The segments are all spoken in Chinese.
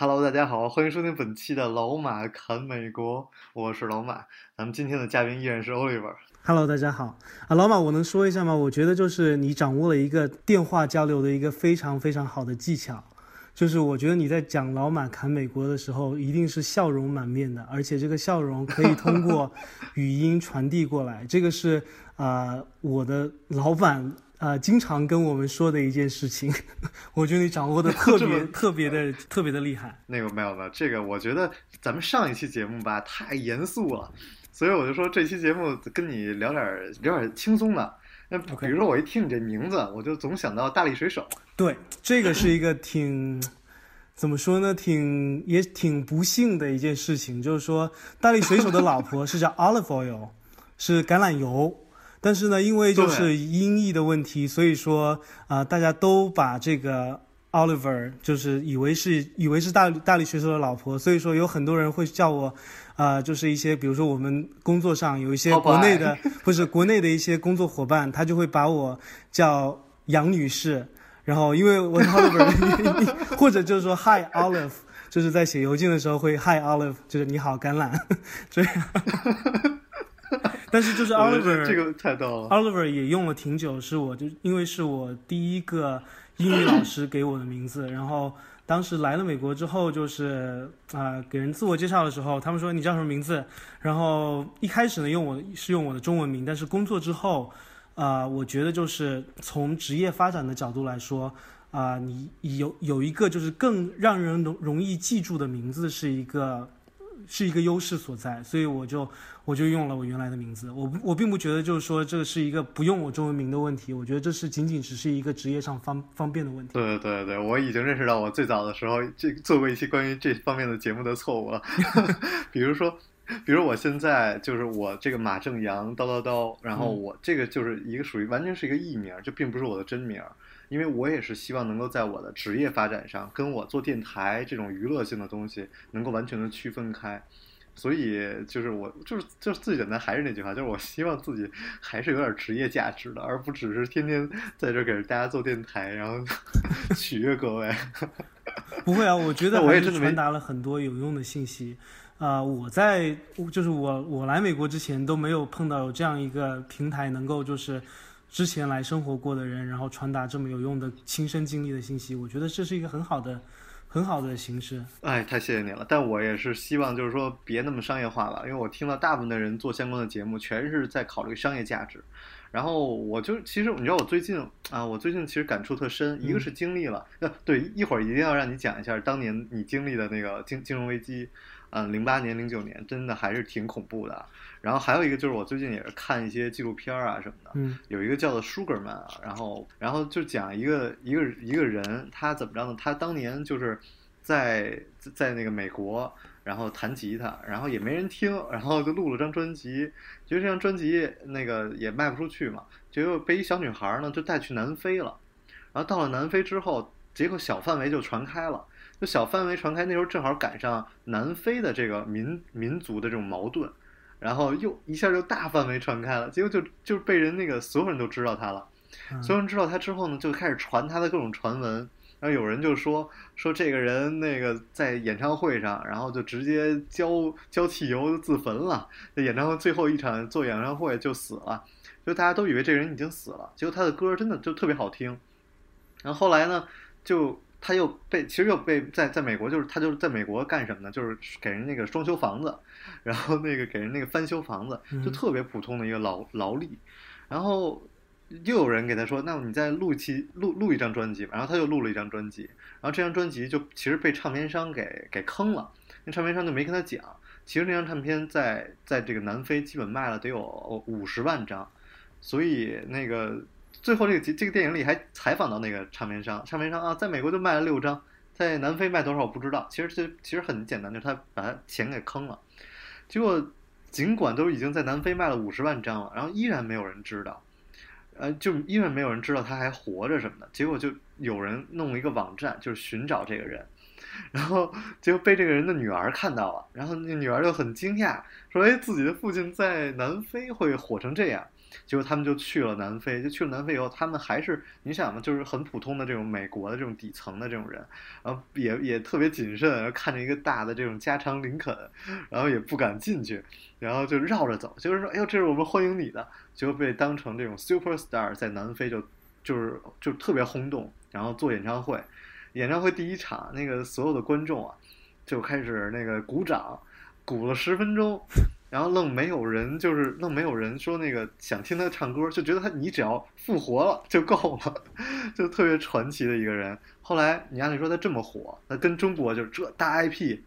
Hello，大家好，欢迎收听本期的老马侃美国，我是老马。咱们今天的嘉宾依然是 Oliver。Hello，大家好啊，老马，我能说一下吗？我觉得就是你掌握了一个电话交流的一个非常非常好的技巧，就是我觉得你在讲老马侃美国的时候，一定是笑容满面的，而且这个笑容可以通过语音传递过来。这个是啊、我的老板啊、呃经常跟我们说的一件事情，我觉得你掌握的特别 特别的特别的厉害。那个没有没有，这个我觉得咱们上一期节目吧太严肃了，所以我就说这期节目跟你聊点儿聊点儿轻松的。那比如说我一听你这名字，我就总想到大力水手。对，这个是一个挺怎么说呢，挺也挺不幸的一件事情，就是说大力水手的老婆是叫 olive oil，是橄榄油，但是呢，因为就是音译的问题，所以说啊、大家都把这个 Oliver 就是以为是以为是大大力水手的老婆，所以说有很多人会叫我。啊、就是一些，比如说我们工作上有一些国内的，不是国内的一些工作伙伴，他就会把我叫杨女士，然后因为我是 Oliver，或者就是说 Hi Olive，就是在写邮件的时候会 Hi Olive，就是你好橄榄，这样。但是就是 Oliver 这个太逗了。Oliver 也用了挺久，是我就因为是我第一个英语老师 给我的名字，然后当时来了美国之后，就是啊、给人自我介绍的时候，他们说你叫什么名字，然后一开始呢用我是用我的中文名，但是工作之后，啊、我觉得就是从职业发展的角度来说。啊、你有有一个就是更让人容容易记住的名字是一个是一个优势所在，所以我就我就用了我原来的名字。我我并不觉得就是说这个是一个不用我中文名的问题，我觉得这是仅仅只是一个职业上方方便的问题。对对对，我已经认识到我最早的时候这做过一些关于这方面的节目的错误了，比如说，比如我现在就是我这个马正阳叨叨叨，然后嗯我这个就是一个属于完全是一个艺名，这并不是我的真名，因为我也是希望能够在我的职业发展上，跟我做电台这种娱乐性的东西能够完全的区分开。所以就是我就是就是最简单还是那句话，就是我希望自己还是有点职业价值的，而不只是天天在这儿给大家做电台，然后 取悦各位。不会啊，我觉得我也真的传达了很多有用的信息。啊、我在就是我我来美国之前都没有碰到有这样一个平台，能够就是之前来生活过的人，然后传达这么有用的亲身经历的信息。我觉得这是一个很好的很好的形式。哎，太谢谢你了，但我也是希望就是说别那么商业化了，因为我听到大部分的人做相关的节目，全是在考虑商业价值。然后我就其实你知道我最近啊，我最近其实感触特深，一个是经历了，呃，对，一会儿一定要让你讲一下当年你经历的那个金金融危机，嗯，零八年、零九年真的还是挺恐怖的。然后还有一个就是我最近也是看一些纪录片啊什么的，嗯有一个叫做 Sugarman 啊，然后然后就讲一个一个一个人，他怎么着呢？他当年就是在在那个美国，然后弹吉他，然后也没人听，然后就录了张专辑，结果这张专辑那个也卖不出去嘛，结果被一小女孩呢就带去南非了，然后到了南非之后，结果小范围就传开了。就小范围传开，那时候正好赶上南非的这个民民族的这种矛盾，然后又一下就大范围传开了，结果就就被人那个所有人都知道他了。嗯所有人知道他之后呢，就开始传他的各种传闻。然后有人就说说这个人那个在演唱会上，然后就直接浇浇汽油自焚了。在演唱会最后一场做演唱会就死了，就大家都以为这个人已经死了，结果他的歌真的就特别好听。然后后来呢，就他又被其实又被在在美国就是他就是在美国干什么呢？就是给人那个装修房子，然后那个给人那个翻修房子，就嗯特别普通的一个劳劳力。然后又有人给他说：“那你再录一期录录一张专辑吧。”然后他又录了一张专辑，然后这张专辑就其实被唱片商给给坑了，那唱片商就没跟他讲。其实那张唱片在在这个南非基本卖了得有五十万张，所以那个最后这个这个电影里还采访到那个唱片商，唱片商啊，在美国就卖了六张，在南非卖多少我不知道，其实这其实很简单，就是他把他钱给坑了。结果尽管都已经在南非卖了五十万张了，然后依然没有人知道，呃，就依然没有人知道他还活着什么的。结果就有人弄了一个网站，就是寻找这个人，然后结果被这个人的女儿看到了，然后那女儿就很惊讶，说：“哎，自己的父亲在南非会火成这样。”结果他们就去了南非，就去了南非以后，他们还是你想嘛，就是很普通的这种美国的这种底层的这种人，然后也也特别谨慎，然后看着一个大的这种加长林肯，然后也不敢进去，然后就绕着走，就是说，哎呦，这是我们欢迎你的，结果被当成这种 super star 在南非就就是就特别轰动，然后做演唱会，演唱会第一场那个所有的观众啊就开始那个鼓掌，鼓了十分钟。然后愣没有人，就是愣没有人说那个想听他唱歌，就觉得他你只要复活了就够了，就特别传奇的一个人。后来你按理说他这么火，那跟中国就是这大 IP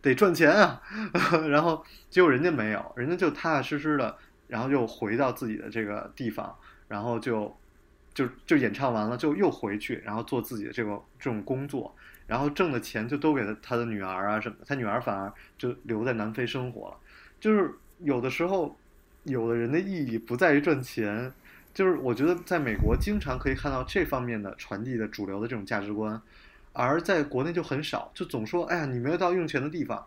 得赚钱啊，然后结果人家没有，人家就踏踏实实的，然后又回到自己的这个地方，然后就就就演唱完了就又回去，然后做自己的这个这种工作，然后挣的钱就都给他他的女儿啊什么的，他女儿反而就留在南非生活了。就是有的时候，有的人的意义不在于赚钱，就是我觉得在美国经常可以看到这方面的传递的主流的这种价值观，而在国内就很少，就总说哎呀你没有到用钱的地方，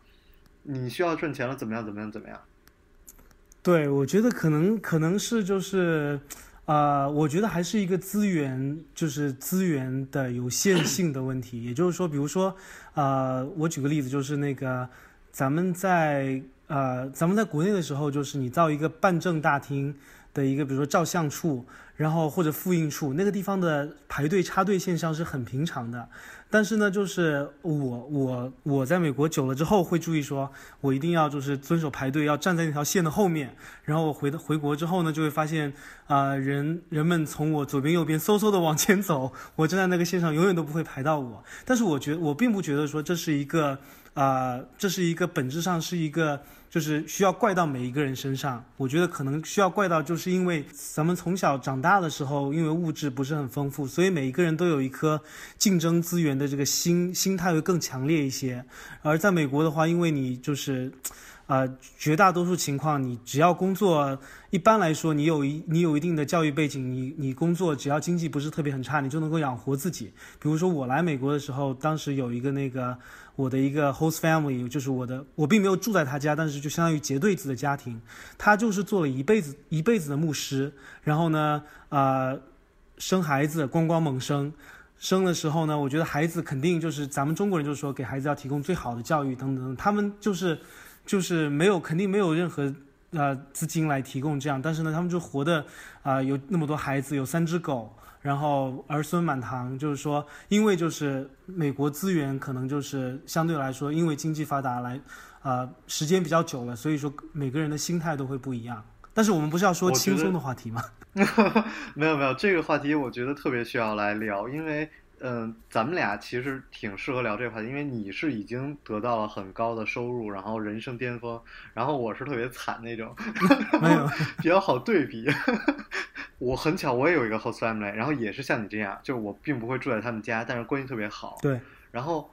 你需要赚钱了怎么样怎么样怎么样？对，我觉得可能可能是就是，呃，我觉得还是一个资源就是资源的有限 性的问题，也就是说，比如说，呃，我举个例子，就是那个咱们在。呃，咱们在国内的时候，就是你造一个办证大厅的一个，比如说照相处，然后或者复印处，那个地方的排队插队现象是很平常的。但是呢，就是我我我在美国久了之后，会注意说，我一定要就是遵守排队，要站在那条线的后面。然后我回回国之后呢，就会发现啊，人人们从我左边右边嗖嗖的往前走，我站在那个线上永远都不会排到我。但是我觉我并不觉得说这是一个啊，这是一个本质上是一个。就是需要怪到每一个人身上，我觉得可能需要怪到，就是因为咱们从小长大的时候，因为物质不是很丰富，所以每一个人都有一颗竞争资源的这个心心态会更强烈一些。而在美国的话，因为你就是。呃，绝大多数情况，你只要工作，一般来说，你有一你有一定的教育背景，你你工作只要经济不是特别很差，你就能够养活自己。比如说我来美国的时候，当时有一个那个我的一个 host family，就是我的，我并没有住在他家，但是就相当于结对子的家庭，他就是做了一辈子一辈子的牧师，然后呢，呃，生孩子咣咣猛生，生的时候呢，我觉得孩子肯定就是咱们中国人就是说给孩子要提供最好的教育等等，他们就是。就是没有，肯定没有任何，呃，资金来提供这样。但是呢，他们就活的，啊，有那么多孩子，有三只狗，然后儿孙满堂。就是说，因为就是美国资源可能就是相对来说，因为经济发达来，啊，时间比较久了，所以说每个人的心态都会不一样。但是我们不是要说轻松的话题吗？没有没有，这个话题我觉得特别需要来聊，因为。嗯，咱们俩其实挺适合聊这个话题，因为你是已经得到了很高的收入，然后人生巅峰，然后我是特别惨那种，没有 比较好对比。我很巧，我也有一个 host family，然后也是像你这样，就是我并不会住在他们家，但是关系特别好。对，然后。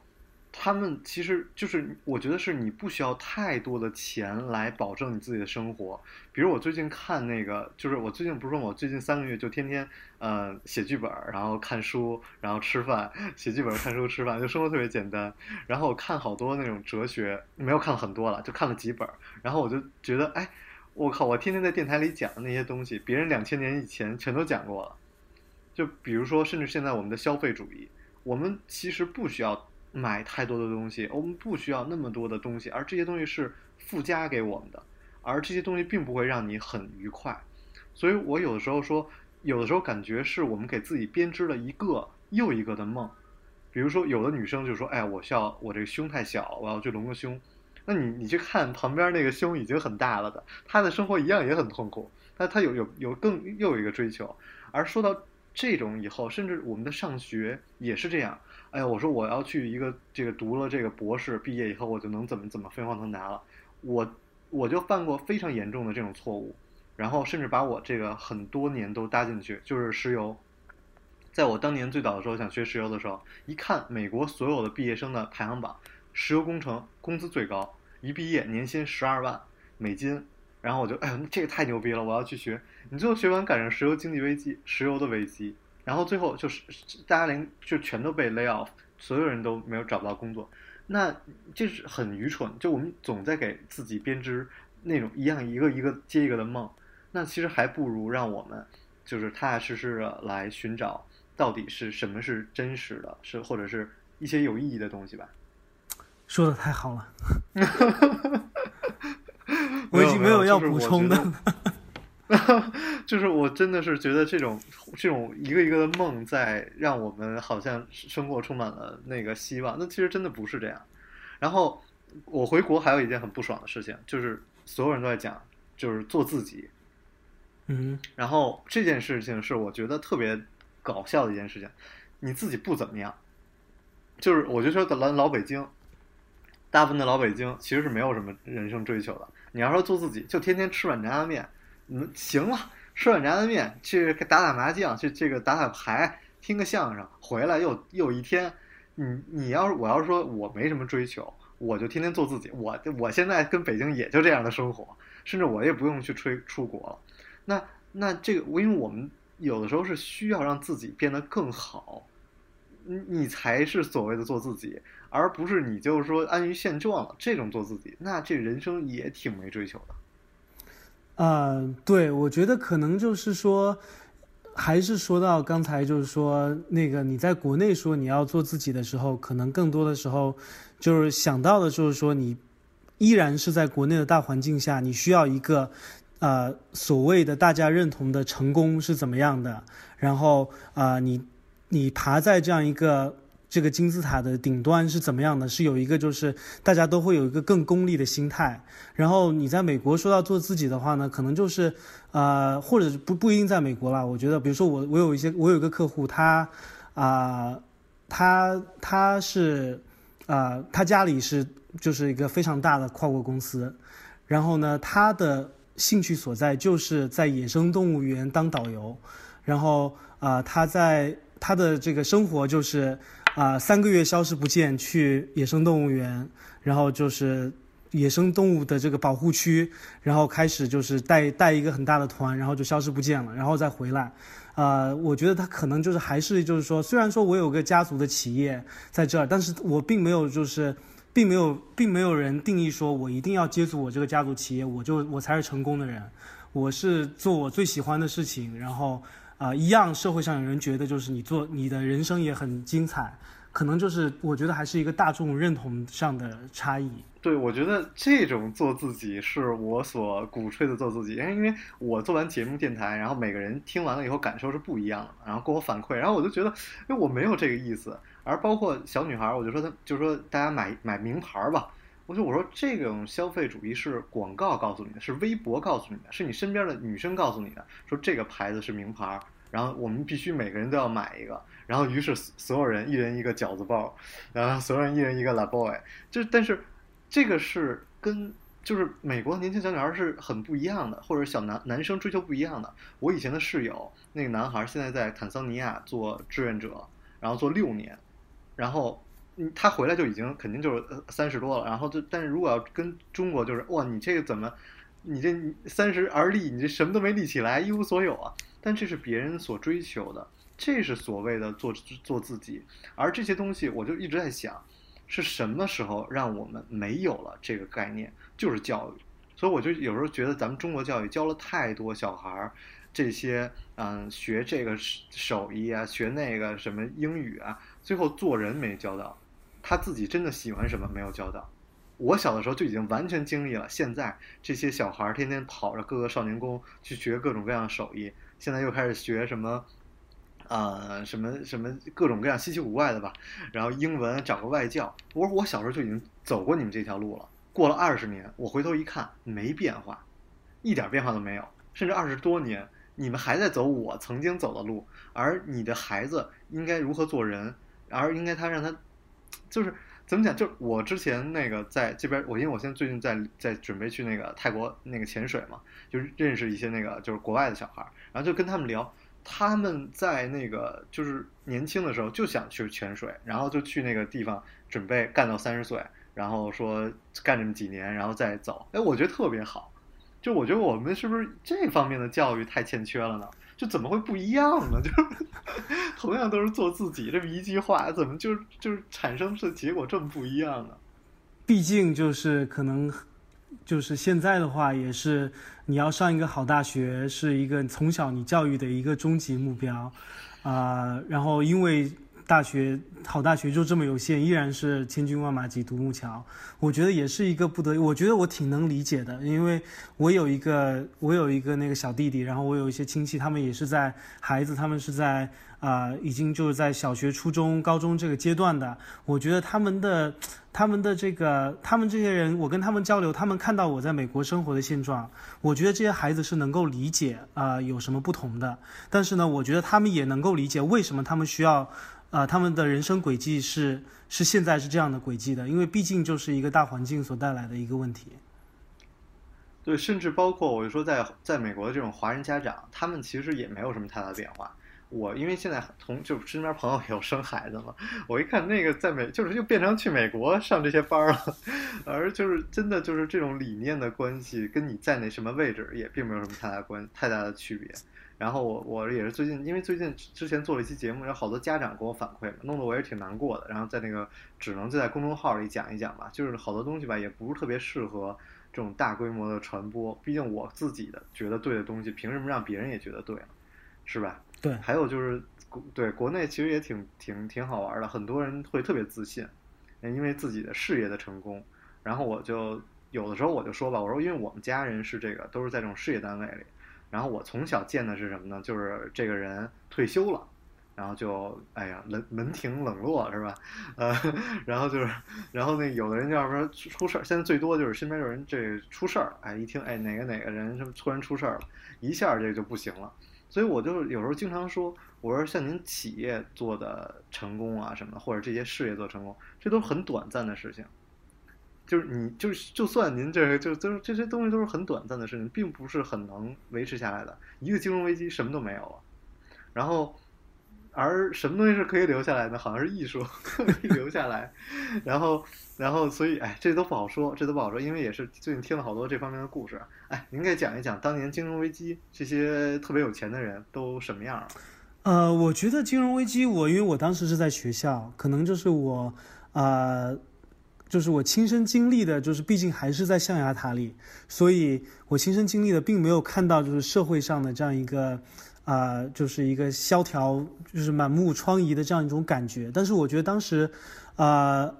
他们其实就是，我觉得是你不需要太多的钱来保证你自己的生活。比如我最近看那个，就是我最近不是说我最近三个月就天天呃写剧本，然后看书，然后吃饭，写剧本、看书、吃饭，就生活特别简单。然后我看好多那种哲学，没有看很多了，就看了几本。然后我就觉得，哎，我靠，我天天在电台里讲的那些东西，别人两千年以前全都讲过了。就比如说，甚至现在我们的消费主义，我们其实不需要。买太多的东西，我们不需要那么多的东西，而这些东西是附加给我们的，而这些东西并不会让你很愉快。所以我有的时候说，有的时候感觉是我们给自己编织了一个又一个的梦。比如说，有的女生就说：“哎，我需要我这个胸太小，我要去隆个胸。”那你你去看旁边那个胸已经很大了的，她的生活一样也很痛苦，但她有有有更又有一个追求。而说到这种以后，甚至我们的上学也是这样。哎呀，我说我要去一个这个读了这个博士，毕业以后我就能怎么怎么飞黄腾达了。我我就犯过非常严重的这种错误，然后甚至把我这个很多年都搭进去，就是石油，在我当年最早的时候想学石油的时候，一看美国所有的毕业生的排行榜，石油工程工资最高，一毕业年薪十二万美金，然后我就哎呦，这个太牛逼了，我要去学。你最后学完赶上石油经济危机，石油的危机，然后最后就是大家连就全都被 lay off，所有人都没有找不到工作，那这是很愚蠢。就我们总在给自己编织那种一样一个一个接一个的梦，那其实还不如让我们就是踏踏实实的来寻找。到底是什么是真实的，是或者是一些有意义的东西吧？说的太好了，我已经没有要补充的。就是我真的是觉得这种这种一个一个的梦在让我们好像生活充满了那个希望，那其实真的不是这样。然后我回国还有一件很不爽的事情，就是所有人都在讲，就是做自己。嗯，然后这件事情是我觉得特别。搞笑的一件事情，你自己不怎么样，就是我就说的老老北京，大部分的老北京其实是没有什么人生追求的。你要说做自己，就天天吃碗炸酱面，嗯，行了，吃碗炸酱面，去打打麻将，去这个打打牌，听个相声，回来又又一天。你你要是我要说我没什么追求，我就天天做自己。我我现在跟北京也就这样的生活，甚至我也不用去吹出国了。那那这个，因为我们。有的时候是需要让自己变得更好，你你才是所谓的做自己，而不是你就是说安于现状了。这种做自己，那这人生也挺没追求的。啊，对，我觉得可能就是说，还是说到刚才就是说那个你在国内说你要做自己的时候，可能更多的时候就是想到的就是说你依然是在国内的大环境下，你需要一个。呃，所谓的大家认同的成功是怎么样的？然后啊，你你爬在这样一个这个金字塔的顶端是怎么样的？是有一个就是大家都会有一个更功利的心态。然后你在美国说到做自己的话呢，可能就是呃，或者不不一定在美国啦。我觉得，比如说我我有一些我有一个客户，他啊，他他是啊，他家里是就是一个非常大的跨国公司，然后呢，他的。兴趣所在就是在野生动物园当导游，然后啊，他在他的这个生活就是啊，三个月消失不见去野生动物园，然后就是野生动物的这个保护区，然后开始就是带带一个很大的团，然后就消失不见了，然后再回来，啊，我觉得他可能就是还是就是说，虽然说我有个家族的企业在这儿，但是我并没有就是。并没有，并没有人定义说，我一定要接足我这个家族企业，我就我才是成功的人。我是做我最喜欢的事情，然后啊，一样社会上有人觉得就是你做你的人生也很精彩，可能就是我觉得还是一个大众认同上的差异。对，我觉得这种做自己是我所鼓吹的做自己，因为因为我做完节目电台，然后每个人听完了以后感受是不一样的，然后给我反馈，然后我就觉得，因为我没有这个意思。而包括小女孩，我就说她，就说大家买买名牌吧。我就我说这种消费主义是广告告诉你的，是微博告诉你的，是你身边的女生告诉你的，说这个牌子是名牌，然后我们必须每个人都要买一个。然后于是所有人一人一个饺子包，然后所有人一人一个 La Boy。就但是这个是跟就是美国的年轻小女孩是很不一样的，或者小男男生追求不一样的。我以前的室友那个男孩现在在坦桑尼亚做志愿者，然后做六年。然后，他回来就已经肯定就是三十多了。然后就，但是如果要跟中国，就是哇，你这个怎么，你这三十而立，你这什么都没立起来，一无所有啊。但这是别人所追求的，这是所谓的做做自己。而这些东西，我就一直在想，是什么时候让我们没有了这个概念？就是教育。所以我就有时候觉得，咱们中国教育教了太多小孩儿这些，嗯，学这个手艺啊，学那个什么英语啊。最后做人没教到，他自己真的喜欢什么没有教到。我小的时候就已经完全经历了，现在这些小孩天天跑着各个少年宫去学各种各样的手艺，现在又开始学什么，呃，什么什么各种各样稀奇古怪的吧。然后英文找个外教，我说我小时候就已经走过你们这条路了，过了二十年，我回头一看没变化，一点变化都没有，甚至二十多年你们还在走我曾经走的路，而你的孩子应该如何做人？而应该他让他，就是怎么讲？就我之前那个在这边，我因为我现在最近在在准备去那个泰国那个潜水嘛，就认识一些那个就是国外的小孩，然后就跟他们聊，他们在那个就是年轻的时候就想去潜水，然后就去那个地方准备干到三十岁，然后说干这么几年，然后再走。哎，我觉得特别好。就我觉得我们是不是这方面的教育太欠缺了呢？就怎么会不一样呢？就 同样都是做自己这么一句话，怎么就就是产生的结果这么不一样呢？毕竟就是可能，就是现在的话，也是你要上一个好大学，是一个从小你教育的一个终极目标，啊、然后因为大学好大学就这么有限，依然是千军万马挤独木桥，我觉得也是一个不得。我觉得我挺能理解的，因为我有一个我有一个那个小弟弟，然后我有一些亲戚，他们也是在孩子，他们是在啊、已经就是在小学、初中、高中这个阶段的。我觉得他们的他们的这个他们这些人，我跟他们交流，他们看到我在美国生活的现状，我觉得这些孩子是能够理解啊、有什么不同的。但是呢，我觉得他们也能够理解为什么他们需要。啊、他们的人生轨迹是是现在是这样的轨迹的，因为毕竟就是一个大环境所带来的一个问题。对，甚至包括我就说在在美国的这种华人家长，他们其实也没有什么太大的变化。我因为现在同就身边朋友有生孩子嘛，我一看那个在美就是又变成去美国上这些班了，而就是真的就是这种理念的关系，跟你在那什么位置也并没有什么太大关太大的区别。然后我我也是最近，因为最近之前做了一期节目，有好多家长给我反馈嘛，弄得我也挺难过的。然后在那个只能就在公众号里讲一讲吧，就是好多东西吧，也不是特别适合这种大规模的传播。毕竟我自己的觉得对的东西，凭什么让别人也觉得对啊？是吧？对，还有就是国对国内其实也挺挺挺好玩的，很多人会特别自信，因为自己的事业的成功。然后我就有的时候我就说吧，我说因为我们家人是这个都是在这种事业单位里，然后我从小见的是什么呢？就是这个人退休了。然后就哎呀，门门庭冷落是吧？呃，然后就是，然后那有的人要说出事儿，现在最多就是身边有人这出事儿，哎，一听哎哪个哪个人什么突然出事儿了，一下这就不行了。所以我就有时候经常说，我说像您企业做的成功啊什么的，或者这些事业做成功，这都是很短暂的事情。就是你就是就算您这个就就是这些东西都是很短暂的事情，并不是很能维持下来的。一个金融危机什么都没有了，然后而什么东西是可以留下来的？好像是艺术 可以留下来，然后然后所以哎，这都不好说，这都不好说，因为也是最近听了好多这方面的故事。哎，您给讲一讲当年金融危机这些特别有钱的人都什么样啊？呃，我觉得金融危机，我因为我当时是在学校，可能就是我，呃，就是我亲身经历的，就是毕竟还是在象牙塔里，所以我亲身经历的，并没有看到就是社会上的这样一个，啊、就是一个萧条，就是满目疮痍的这样一种感觉。但是我觉得当时，啊、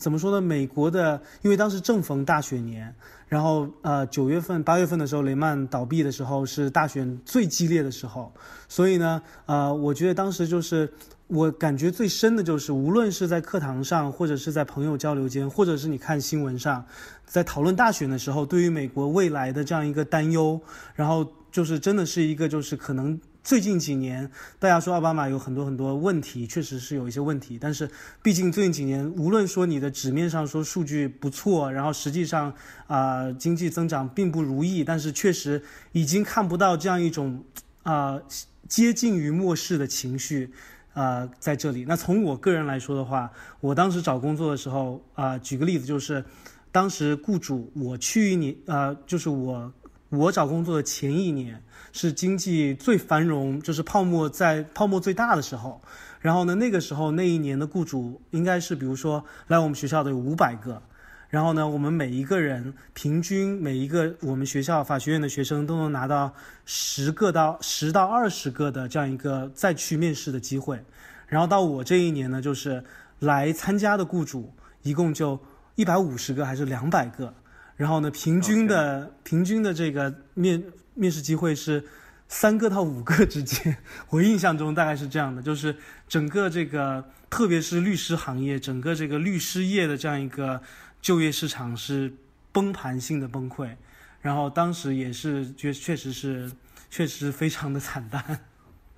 怎么说呢？美国的，因为当时正逢大选年，然后呃九月份、八月份的时候，雷曼倒闭的时候是大选最激烈的时候，所以呢，呃，我觉得当时就是我感觉最深的就是，无论是在课堂上，或者是在朋友交流间，或者是你看新闻上，在讨论大选的时候，对于美国未来的这样一个担忧，然后就是真的是一个就是可能。最近几年，大家说奥巴马有很多很多问题，确实是有一些问题。但是，毕竟最近几年，无论说你的纸面上说数据不错，然后实际上啊、经济增长并不如意，但是确实已经看不到这样一种啊、接近于末世的情绪。啊，在这里，那从我个人来说的话，我当时找工作的时候啊、举个例子，就是当时雇主我去年，呃，就是我我找工作的前一年是经济最繁荣，就是泡沫在泡沫最大的时候。然后呢，那个时候那一年的雇主应该是，比如说来我们学校的有五百个，然后呢，我们每一个人平均每一个我们学校法学院的学生都能拿到十个到十到二十个的这样一个再去面试的机会。然后到我这一年呢，就是来参加的雇主一共就一百五十个还是两百个，然后呢，平均的平均的这个面面试机会是三个到五个之间。我印象中大概是这样的，就是整个这个特别是律师行业，整个这个律师业的这样一个就业市场是崩盘性的崩溃。然后当时也是确确实是确实非常的惨淡。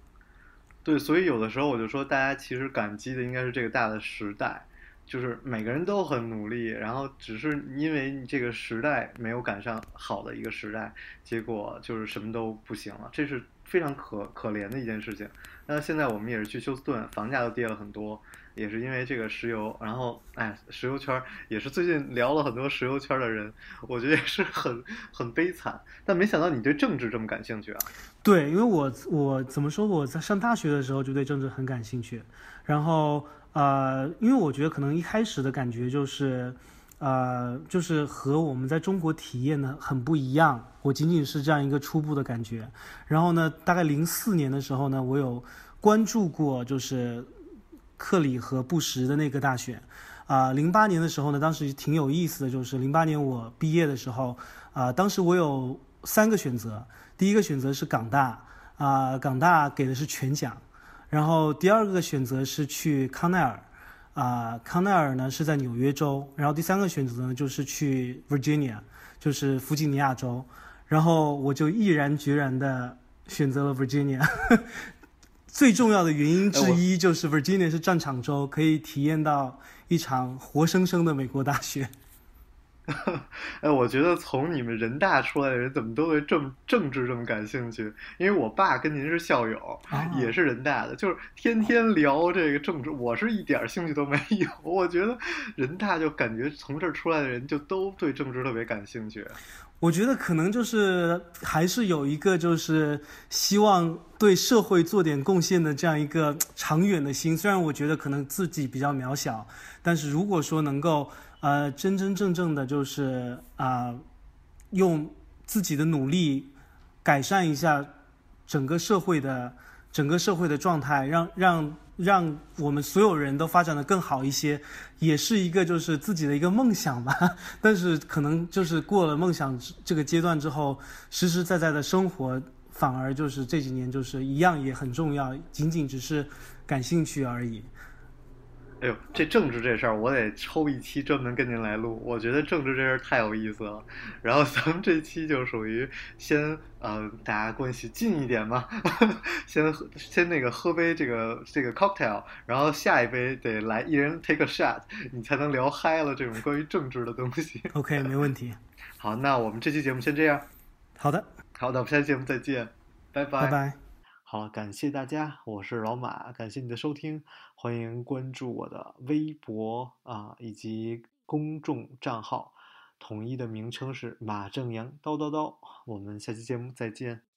对，所以有的时候我就说，大家其实感激的应该是这个大的时代，就是每个人都很努力，然后只是因为你这个时代没有赶上好的一个时代，结果就是什么都不行了。这是非常可可怜的一件事情。那现在我们也是去休斯顿，房价都跌了很多，也是因为这个石油。然后，哎，石油圈也是最近聊了很多石油圈的人，我觉得也是很很悲惨。但没想到你对政治这么感兴趣啊！对，因为我我怎么说？我在上大学的时候就对政治很感兴趣，然后呃，因为我觉得可能一开始的感觉就是，呃，就是和我们在中国体验的很不一样。我仅仅是这样一个初步的感觉。然后呢，大概零四年的时候呢，我有关注过，就是克里和布什的那个大选。啊，零八年的时候呢，当时挺有意思的，就是零八年我毕业的时候，啊，当时我有三个选择，第一个选择是港大，啊，港大给的是全奖，然后第二个选择是去康奈尔，啊，康奈尔呢是在纽约州，然后第三个选择呢就是去 Virginia，就是弗吉尼亚州，然后我就毅然决然的选择了 Virginia。最重要的原因之一就是 Virginia 是战场州，可以体验到一场活生生的美国大选。哎，我觉得从你们人大出来的人怎么都对政政治这么感兴趣？因为我爸跟您是校友，啊也是人大的，就是天天聊这个政治，我是一点兴趣都没有。我觉得人大就感觉从这儿出来的人就都对政治特别感兴趣。我觉得可能就是还是有一个就是希望对社会做点贡献的这样一个长远的心。虽然我觉得可能自己比较渺小，但是如果说能够呃真真正正的就是啊、用自己的努力改善一下整个社会的整个社会的状态，让让让我们所有人都发展的更好一些，也是一个就是自己的一个梦想吧。但是可能就是过了梦想这个阶段之后，实实在在的生活反而就是这几年就是一样也很重要，仅仅只是感兴趣而已。哎呦，这政治这事儿，我得抽一期专门跟您来录。我觉得政治这事儿太有意思了。然后咱们这期就属于先呃，大家关系近一点嘛，先喝先那个喝杯这个这个 cocktail，然后下一杯得来一人 take a shot，你才能聊嗨了这种关于政治的东西。OK，没问题。好，那我们这期节目先这样。好的，好的，我们下期节目再见，拜拜拜。好了，感谢大家，我是老马，感谢你的收听，欢迎关注我的微博啊以及公众账号，统一的名称是马正阳叨叨叨，我们下期节目再见。